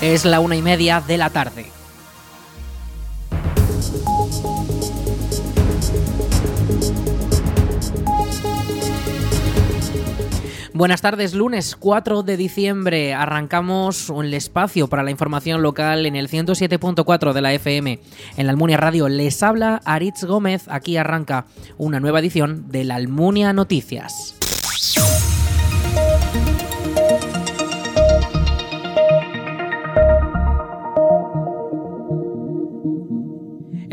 Es la una y media de la tarde. Buenas tardes, lunes 4 de diciembre arrancamos el espacio para la información local en el 107.4 de la FM. En la Almunia Radio les habla Aritz Gómez, aquí arranca una nueva edición de la Almunia Noticias.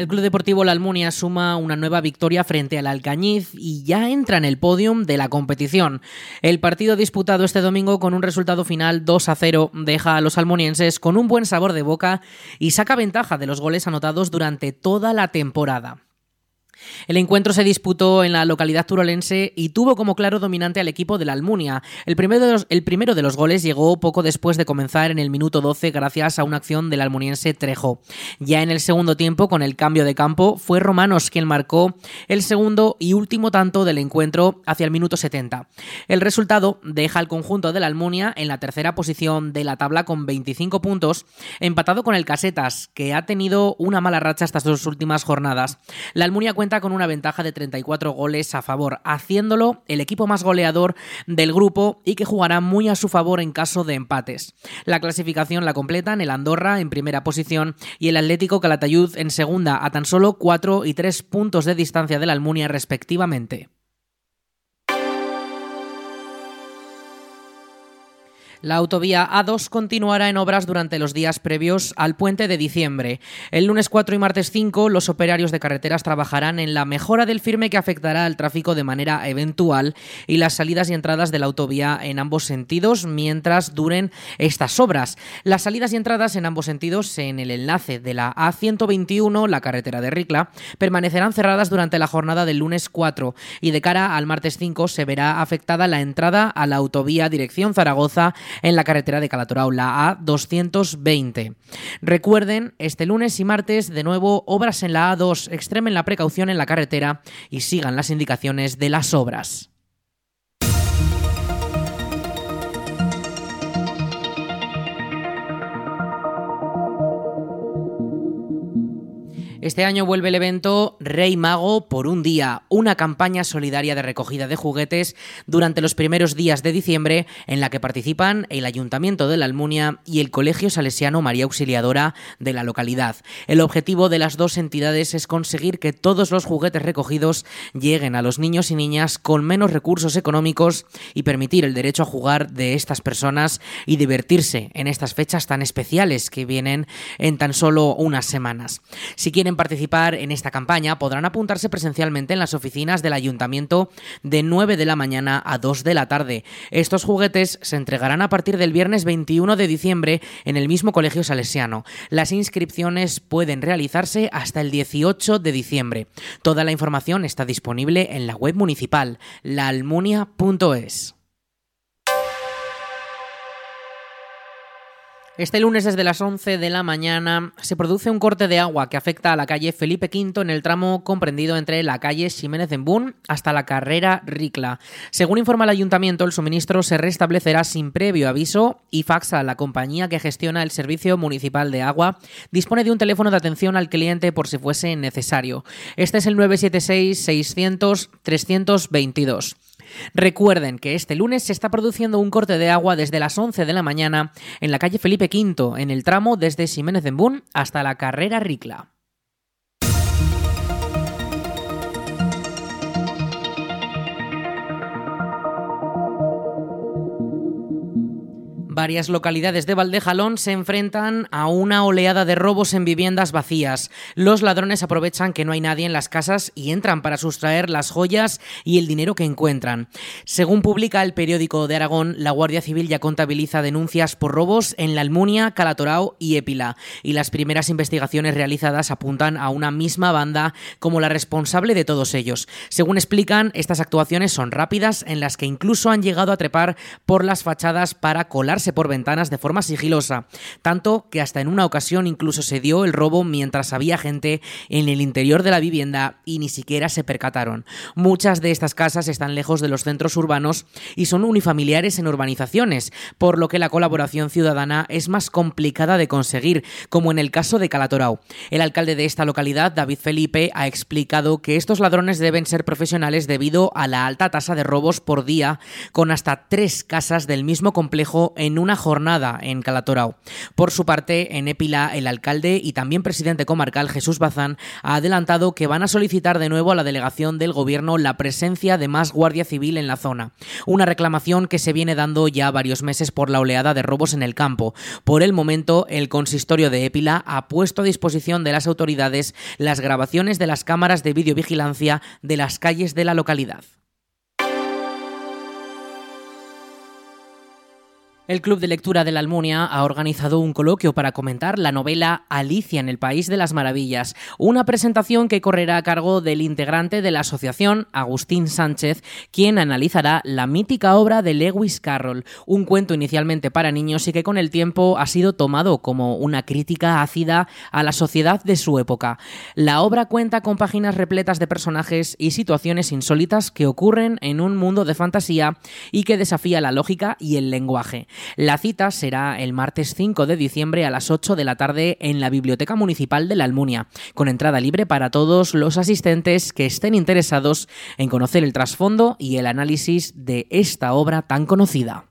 El Club Deportivo La Almunia suma una nueva victoria frente al Alcañiz y ya entra en el podium de la competición. El partido disputado este domingo con un resultado final 2 a 0 deja a los almonienses con un buen sabor de boca y saca ventaja de los goles anotados durante toda la temporada. El encuentro se disputó en la localidad turolense y tuvo como claro dominante al equipo de la Almunia. El primero de, los, el primero de los goles llegó poco después de comenzar en el minuto 12 gracias a una acción del almuniense Trejo. Ya en el segundo tiempo, con el cambio de campo, fue Romanos quien marcó el segundo y último tanto del encuentro hacia el minuto 70. El resultado deja al conjunto de la Almunia en la tercera posición de la tabla con 25 puntos, empatado con el Casetas, que ha tenido una mala racha estas dos últimas jornadas. La Almunia cuenta con una ventaja de 34 goles a favor, haciéndolo el equipo más goleador del grupo y que jugará muy a su favor en caso de empates. La clasificación la completan el Andorra en primera posición y el Atlético Calatayud en segunda, a tan solo 4 y 3 puntos de distancia de la Almunia respectivamente. La autovía A2 continuará en obras durante los días previos al puente de diciembre. El lunes 4 y martes 5 los operarios de carreteras trabajarán en la mejora del firme que afectará al tráfico de manera eventual y las salidas y entradas de la autovía en ambos sentidos mientras duren estas obras. Las salidas y entradas en ambos sentidos en el enlace de la A121, la carretera de Ricla, permanecerán cerradas durante la jornada del lunes 4 y de cara al martes 5 se verá afectada la entrada a la autovía dirección Zaragoza en la carretera de Calatorao, la A220. Recuerden, este lunes y martes, de nuevo, obras en la A2, extremen la precaución en la carretera y sigan las indicaciones de las obras. Este año vuelve el evento Rey Mago por un día, una campaña solidaria de recogida de juguetes durante los primeros días de diciembre en la que participan el Ayuntamiento de la Almunia y el Colegio Salesiano María Auxiliadora de la localidad. El objetivo de las dos entidades es conseguir que todos los juguetes recogidos lleguen a los niños y niñas con menos recursos económicos y permitir el derecho a jugar de estas personas y divertirse en estas fechas tan especiales que vienen en tan solo unas semanas. Si participar en esta campaña podrán apuntarse presencialmente en las oficinas del ayuntamiento de 9 de la mañana a 2 de la tarde. Estos juguetes se entregarán a partir del viernes 21 de diciembre en el mismo colegio salesiano. Las inscripciones pueden realizarse hasta el 18 de diciembre. Toda la información está disponible en la web municipal laalmunia.es. Este lunes desde las 11 de la mañana se produce un corte de agua que afecta a la calle Felipe V en el tramo comprendido entre la calle Ximénez Bun hasta la carrera Ricla. Según informa el ayuntamiento, el suministro se restablecerá sin previo aviso y faxa la compañía que gestiona el servicio municipal de agua dispone de un teléfono de atención al cliente por si fuese necesario. Este es el 976 600 322. Recuerden que este lunes se está produciendo un corte de agua desde las 11 de la mañana en la calle Felipe V, en el tramo desde Ximénez en Bun hasta la carrera Ricla. Varias localidades de Valdejalón se enfrentan a una oleada de robos en viviendas vacías. Los ladrones aprovechan que no hay nadie en las casas y entran para sustraer las joyas y el dinero que encuentran. Según publica el periódico de Aragón, la Guardia Civil ya contabiliza denuncias por robos en La Almunia, Calatorao y Épila, y las primeras investigaciones realizadas apuntan a una misma banda como la responsable de todos ellos. Según explican, estas actuaciones son rápidas en las que incluso han llegado a trepar por las fachadas para colarse por ventanas de forma sigilosa, tanto que hasta en una ocasión incluso se dio el robo mientras había gente en el interior de la vivienda y ni siquiera se percataron. Muchas de estas casas están lejos de los centros urbanos y son unifamiliares en urbanizaciones, por lo que la colaboración ciudadana es más complicada de conseguir, como en el caso de Calatorao. El alcalde de esta localidad, David Felipe, ha explicado que estos ladrones deben ser profesionales debido a la alta tasa de robos por día, con hasta tres casas del mismo complejo en una jornada en Calatorao. Por su parte, en Épila, el alcalde y también presidente comarcal Jesús Bazán ha adelantado que van a solicitar de nuevo a la delegación del gobierno la presencia de más guardia civil en la zona. Una reclamación que se viene dando ya varios meses por la oleada de robos en el campo. Por el momento, el consistorio de Épila ha puesto a disposición de las autoridades las grabaciones de las cámaras de videovigilancia de las calles de la localidad. El Club de Lectura de la Almunia ha organizado un coloquio para comentar la novela Alicia en el País de las Maravillas, una presentación que correrá a cargo del integrante de la asociación, Agustín Sánchez, quien analizará la mítica obra de Lewis Carroll, un cuento inicialmente para niños y que con el tiempo ha sido tomado como una crítica ácida a la sociedad de su época. La obra cuenta con páginas repletas de personajes y situaciones insólitas que ocurren en un mundo de fantasía y que desafía la lógica y el lenguaje. La cita será el martes 5 de diciembre a las 8 de la tarde en la Biblioteca Municipal de la Almunia, con entrada libre para todos los asistentes que estén interesados en conocer el trasfondo y el análisis de esta obra tan conocida.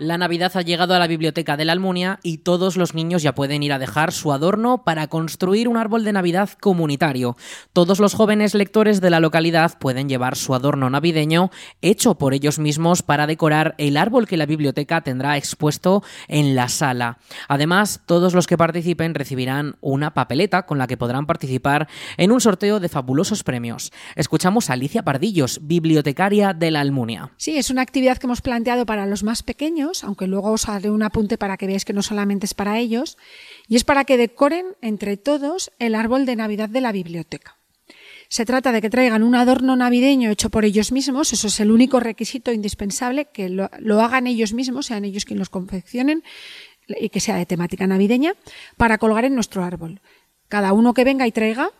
La Navidad ha llegado a la biblioteca de la Almunia y todos los niños ya pueden ir a dejar su adorno para construir un árbol de Navidad comunitario. Todos los jóvenes lectores de la localidad pueden llevar su adorno navideño hecho por ellos mismos para decorar el árbol que la biblioteca tendrá expuesto en la sala. Además, todos los que participen recibirán una papeleta con la que podrán participar en un sorteo de fabulosos premios. Escuchamos a Alicia Pardillos, bibliotecaria de la Almunia. Sí, es una actividad que hemos planteado para los más pequeños aunque luego os haré un apunte para que veáis que no solamente es para ellos, y es para que decoren entre todos el árbol de Navidad de la biblioteca. Se trata de que traigan un adorno navideño hecho por ellos mismos, eso es el único requisito indispensable, que lo, hagan ellos mismos, sean ellos quienes los confeccionen y que sea de temática navideña, para colgar en nuestro árbol. Cada uno que venga y traiga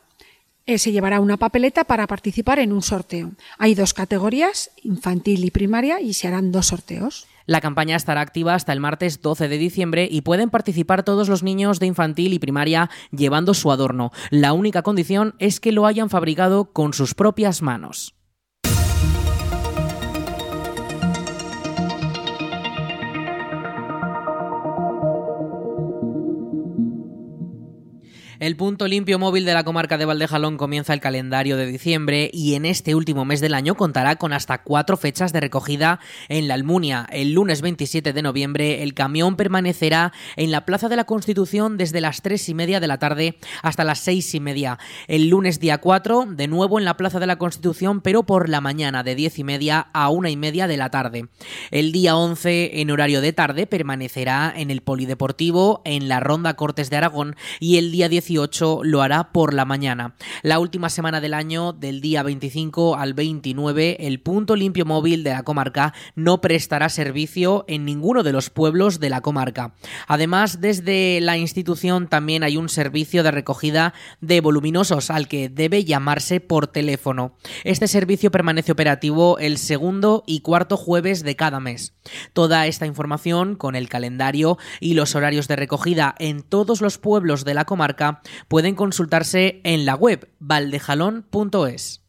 eh, se llevará una papeleta para participar en un sorteo. Hay dos categorías, infantil y primaria, y se harán dos sorteos. La campaña estará activa hasta el martes 12 de diciembre y pueden participar todos los niños de infantil y primaria llevando su adorno. La única condición es que lo hayan fabricado con sus propias manos. El punto limpio móvil de la comarca de Valdejalón comienza el calendario de diciembre y en este último mes del año contará con hasta cuatro fechas de recogida en la Almunia. El lunes 27 de noviembre el camión permanecerá en la Plaza de la Constitución desde las tres y media de la tarde hasta las seis y media. El lunes día 4 de nuevo en la Plaza de la Constitución pero por la mañana de diez y media a una y media de la tarde. El día 11 en horario de tarde permanecerá en el Polideportivo en la Ronda Cortes de Aragón y el día 10 lo hará por la mañana. La última semana del año, del día 25 al 29, el punto limpio móvil de la comarca no prestará servicio en ninguno de los pueblos de la comarca. Además, desde la institución también hay un servicio de recogida de voluminosos al que debe llamarse por teléfono. Este servicio permanece operativo el segundo y cuarto jueves de cada mes. Toda esta información con el calendario y los horarios de recogida en todos los pueblos de la comarca pueden consultarse en la web valdejalón.es.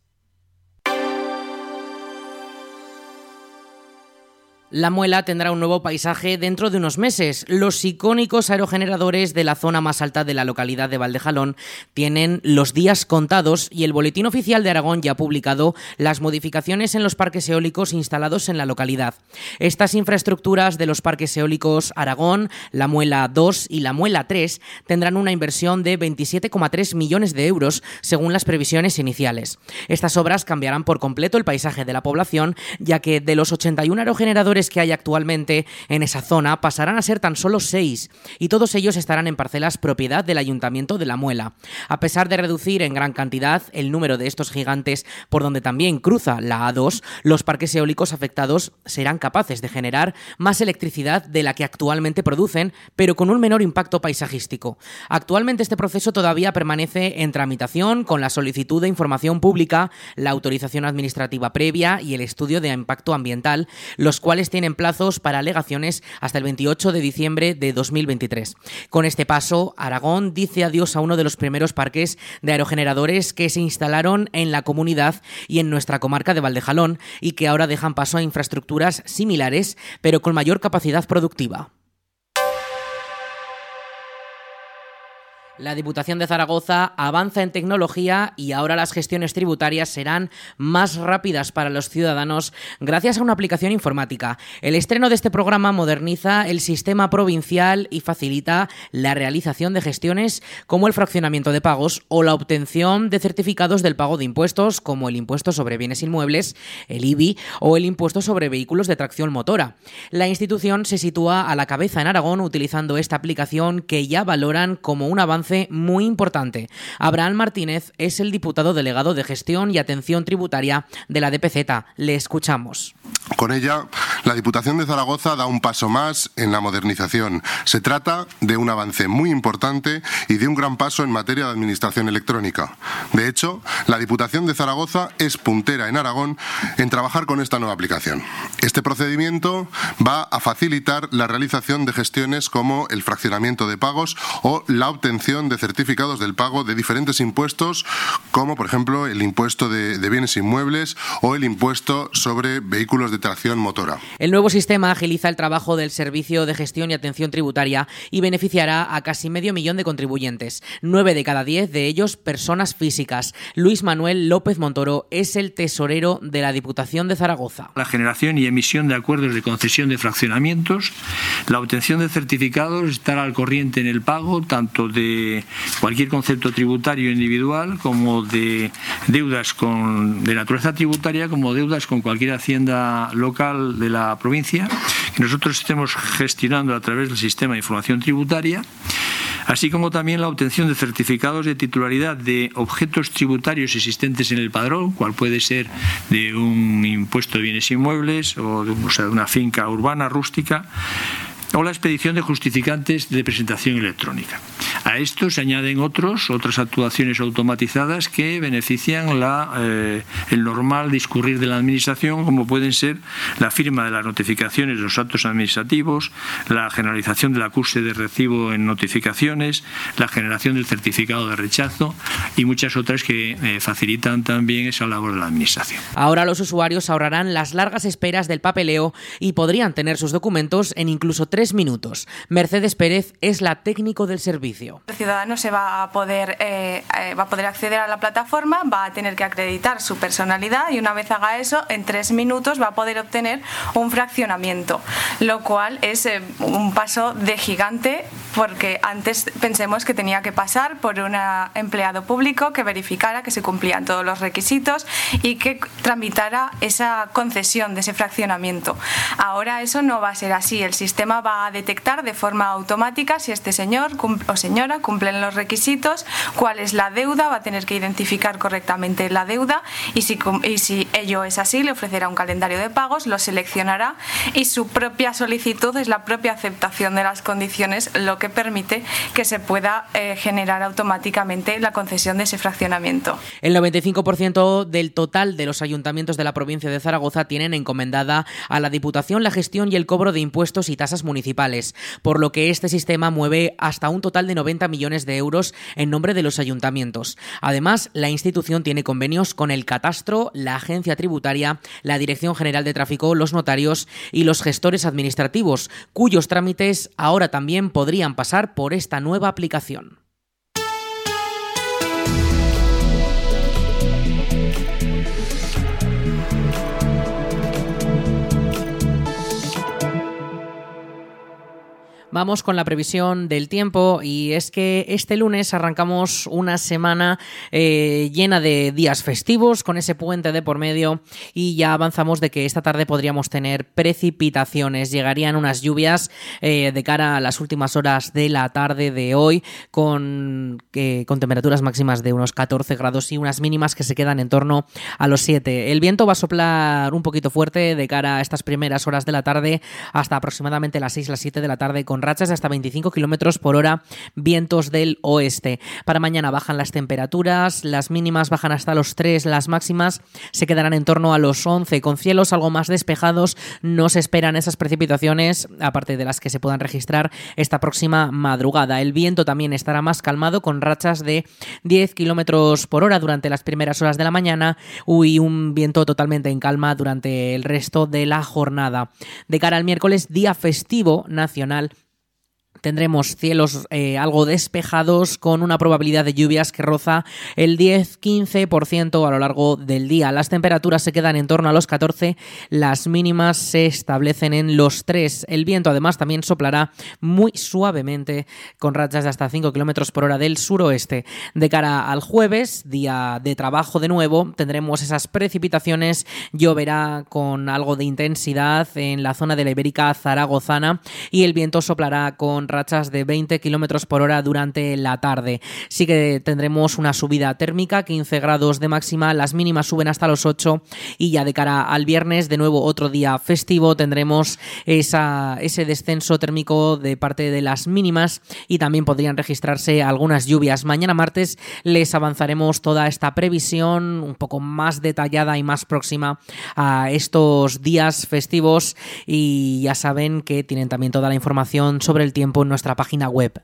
La muela tendrá un nuevo paisaje dentro de unos meses. Los icónicos aerogeneradores de la zona más alta de la localidad de Valdejalón tienen los días contados y el Boletín Oficial de Aragón ya ha publicado las modificaciones en los parques eólicos instalados en la localidad. Estas infraestructuras de los parques eólicos Aragón, la Muela 2 y la Muela 3 tendrán una inversión de 27,3 millones de euros según las previsiones iniciales. Estas obras cambiarán por completo el paisaje de la población ya que de los 81 aerogeneradores que hay actualmente en esa zona pasarán a ser tan solo seis, y todos ellos estarán en parcelas propiedad del Ayuntamiento de La Muela. A pesar de reducir en gran cantidad el número de estos gigantes por donde también cruza la A2, los parques eólicos afectados serán capaces de generar más electricidad de la que actualmente producen, pero con un menor impacto paisajístico. Actualmente este proceso todavía permanece en tramitación con la solicitud de información pública, la autorización administrativa previa y el estudio de impacto ambiental, los cuales tienen plazos para alegaciones hasta el 28 de diciembre de 2023. Con este paso, Aragón dice adiós a uno de los primeros parques de aerogeneradores que se instalaron en la comunidad y en nuestra comarca de Valdejalón y que ahora dejan paso a infraestructuras similares, pero con mayor capacidad productiva. La Diputación de Zaragoza avanza en tecnología y ahora las gestiones tributarias serán más rápidas para los ciudadanos gracias a una aplicación informática. El estreno de este programa moderniza el sistema provincial y facilita la realización de gestiones como el fraccionamiento de pagos o la obtención de certificados del pago de impuestos como el impuesto sobre bienes inmuebles, el IBI o el impuesto sobre vehículos de tracción motora. La institución se sitúa a la cabeza en Aragón utilizando esta aplicación que ya valoran como un avance muy importante. Abraham Martínez es el diputado delegado de Gestión y Atención Tributaria de la DPZ. Le escuchamos. Con ella, la Diputación de Zaragoza da un paso más en la modernización. Se trata de un avance muy importante y de un gran paso en materia de administración electrónica. De hecho, la Diputación de Zaragoza es puntera en Aragón en trabajar con esta nueva aplicación. Este procedimiento va a facilitar la realización de gestiones como el fraccionamiento de pagos o la obtención de certificados del pago de diferentes impuestos, como por ejemplo el impuesto de, de bienes inmuebles o el impuesto sobre vehículos de tracción motora. El nuevo sistema agiliza el trabajo del Servicio de Gestión y Atención Tributaria y beneficiará a casi medio millón de contribuyentes, nueve de cada diez de ellos personas físicas. Luis Manuel López Montoro es el tesorero de la Diputación de Zaragoza. La generación y emisión de acuerdos de concesión de fraccionamientos, la obtención de certificados, estar al corriente en el pago tanto de cualquier concepto tributario individual como de deudas con, de naturaleza tributaria como deudas con cualquier hacienda local de la provincia, que nosotros estemos gestionando a través del sistema de información tributaria, así como también la obtención de certificados de titularidad de objetos tributarios existentes en el padrón, cual puede ser de un impuesto de bienes inmuebles o o de una finca urbana rústica o la expedición de justificantes de presentación electrónica. A esto se añaden otros, otras actuaciones automatizadas que benefician eh, el normal discurrir de la Administración, como pueden ser la firma de las notificaciones de los actos administrativos, la generalización del acuse de recibo en notificaciones, la generación del certificado de rechazo y muchas otras que eh, facilitan también esa labor de la Administración. Ahora los usuarios ahorrarán las largas esperas del papeleo y podrían tener sus documentos en incluso tres minutos. Mercedes Pérez es la técnico del servicio. El ciudadano se va a poder eh, eh, va a poder acceder a la plataforma, va a tener que acreditar su personalidad y una vez haga eso, en tres minutos va a poder obtener un fraccionamiento, lo cual es eh, un paso de gigante porque antes pensemos que tenía que pasar por un empleado público que verificara que se cumplían todos los requisitos y que tramitara esa concesión de ese fraccionamiento. Ahora eso no va a ser así, el sistema va a detectar de forma automática si este señor o señora cumplen los requisitos, cuál es la deuda, va a tener que identificar correctamente la deuda y si, y si ello es así, le ofrecerá un calendario de pagos, lo seleccionará y su propia solicitud es la propia aceptación de las condiciones, lo que permite que se pueda eh, generar automáticamente la concesión de ese fraccionamiento. El 95% del total de los ayuntamientos de la provincia de Zaragoza tienen encomendada a la Diputación la gestión y el cobro de impuestos y tasas municipales, por lo que este sistema mueve hasta un total de 90 millones de euros en nombre de los ayuntamientos. Además, la institución tiene convenios con el Catastro, la Agencia Tributaria, la Dirección General de Tráfico, los notarios y los gestores administrativos, cuyos trámites ahora también podrían pasar por esta nueva aplicación. Vamos con la previsión del tiempo y es que este lunes arrancamos una semana eh, llena de días festivos con ese puente de por medio y ya avanzamos de que esta tarde podríamos tener precipitaciones. Llegarían unas lluvias eh, de cara a las últimas horas de la tarde de hoy con, con temperaturas máximas de unos 14 grados y unas mínimas que se quedan en torno a los 7. El viento va a soplar un poquito fuerte de cara a estas primeras horas de la tarde hasta aproximadamente las 6, las 7 de la tarde con rachas de hasta 25 kilómetros por hora, vientos del oeste. Para mañana bajan las temperaturas, las mínimas bajan hasta los 3, las máximas se quedarán en torno a los 11. Con cielos algo más despejados, no se esperan esas precipitaciones, aparte de las que se puedan registrar esta próxima madrugada. El viento también estará más calmado, con rachas de 10 kilómetros por hora durante las primeras horas de la mañana y un viento totalmente en calma durante el resto de la jornada. De cara al miércoles, día festivo nacional tendremos cielos eh, algo despejados con una probabilidad de lluvias que roza el 10-15% a lo largo del día. Las temperaturas se quedan en torno a los 14, las mínimas se establecen en los 3. El viento además también soplará muy suavemente con rachas de hasta 5 km por hora del suroeste. De cara al jueves, día de trabajo de nuevo, tendremos esas precipitaciones, lloverá con algo de intensidad en la zona de la Ibérica zaragozana y el viento soplará con rachas de 20 kilómetros por hora durante la tarde. Sí que tendremos una subida térmica, 15 grados de máxima, las mínimas suben hasta los 8 y ya de cara al viernes, de nuevo otro día festivo, tendremos esa, ese descenso térmico de parte de las mínimas y también podrían registrarse algunas lluvias. Mañana martes les avanzaremos toda esta previsión un poco más detallada y más próxima a estos días festivos y ya saben que tienen también toda la información sobre el en nuestra página web.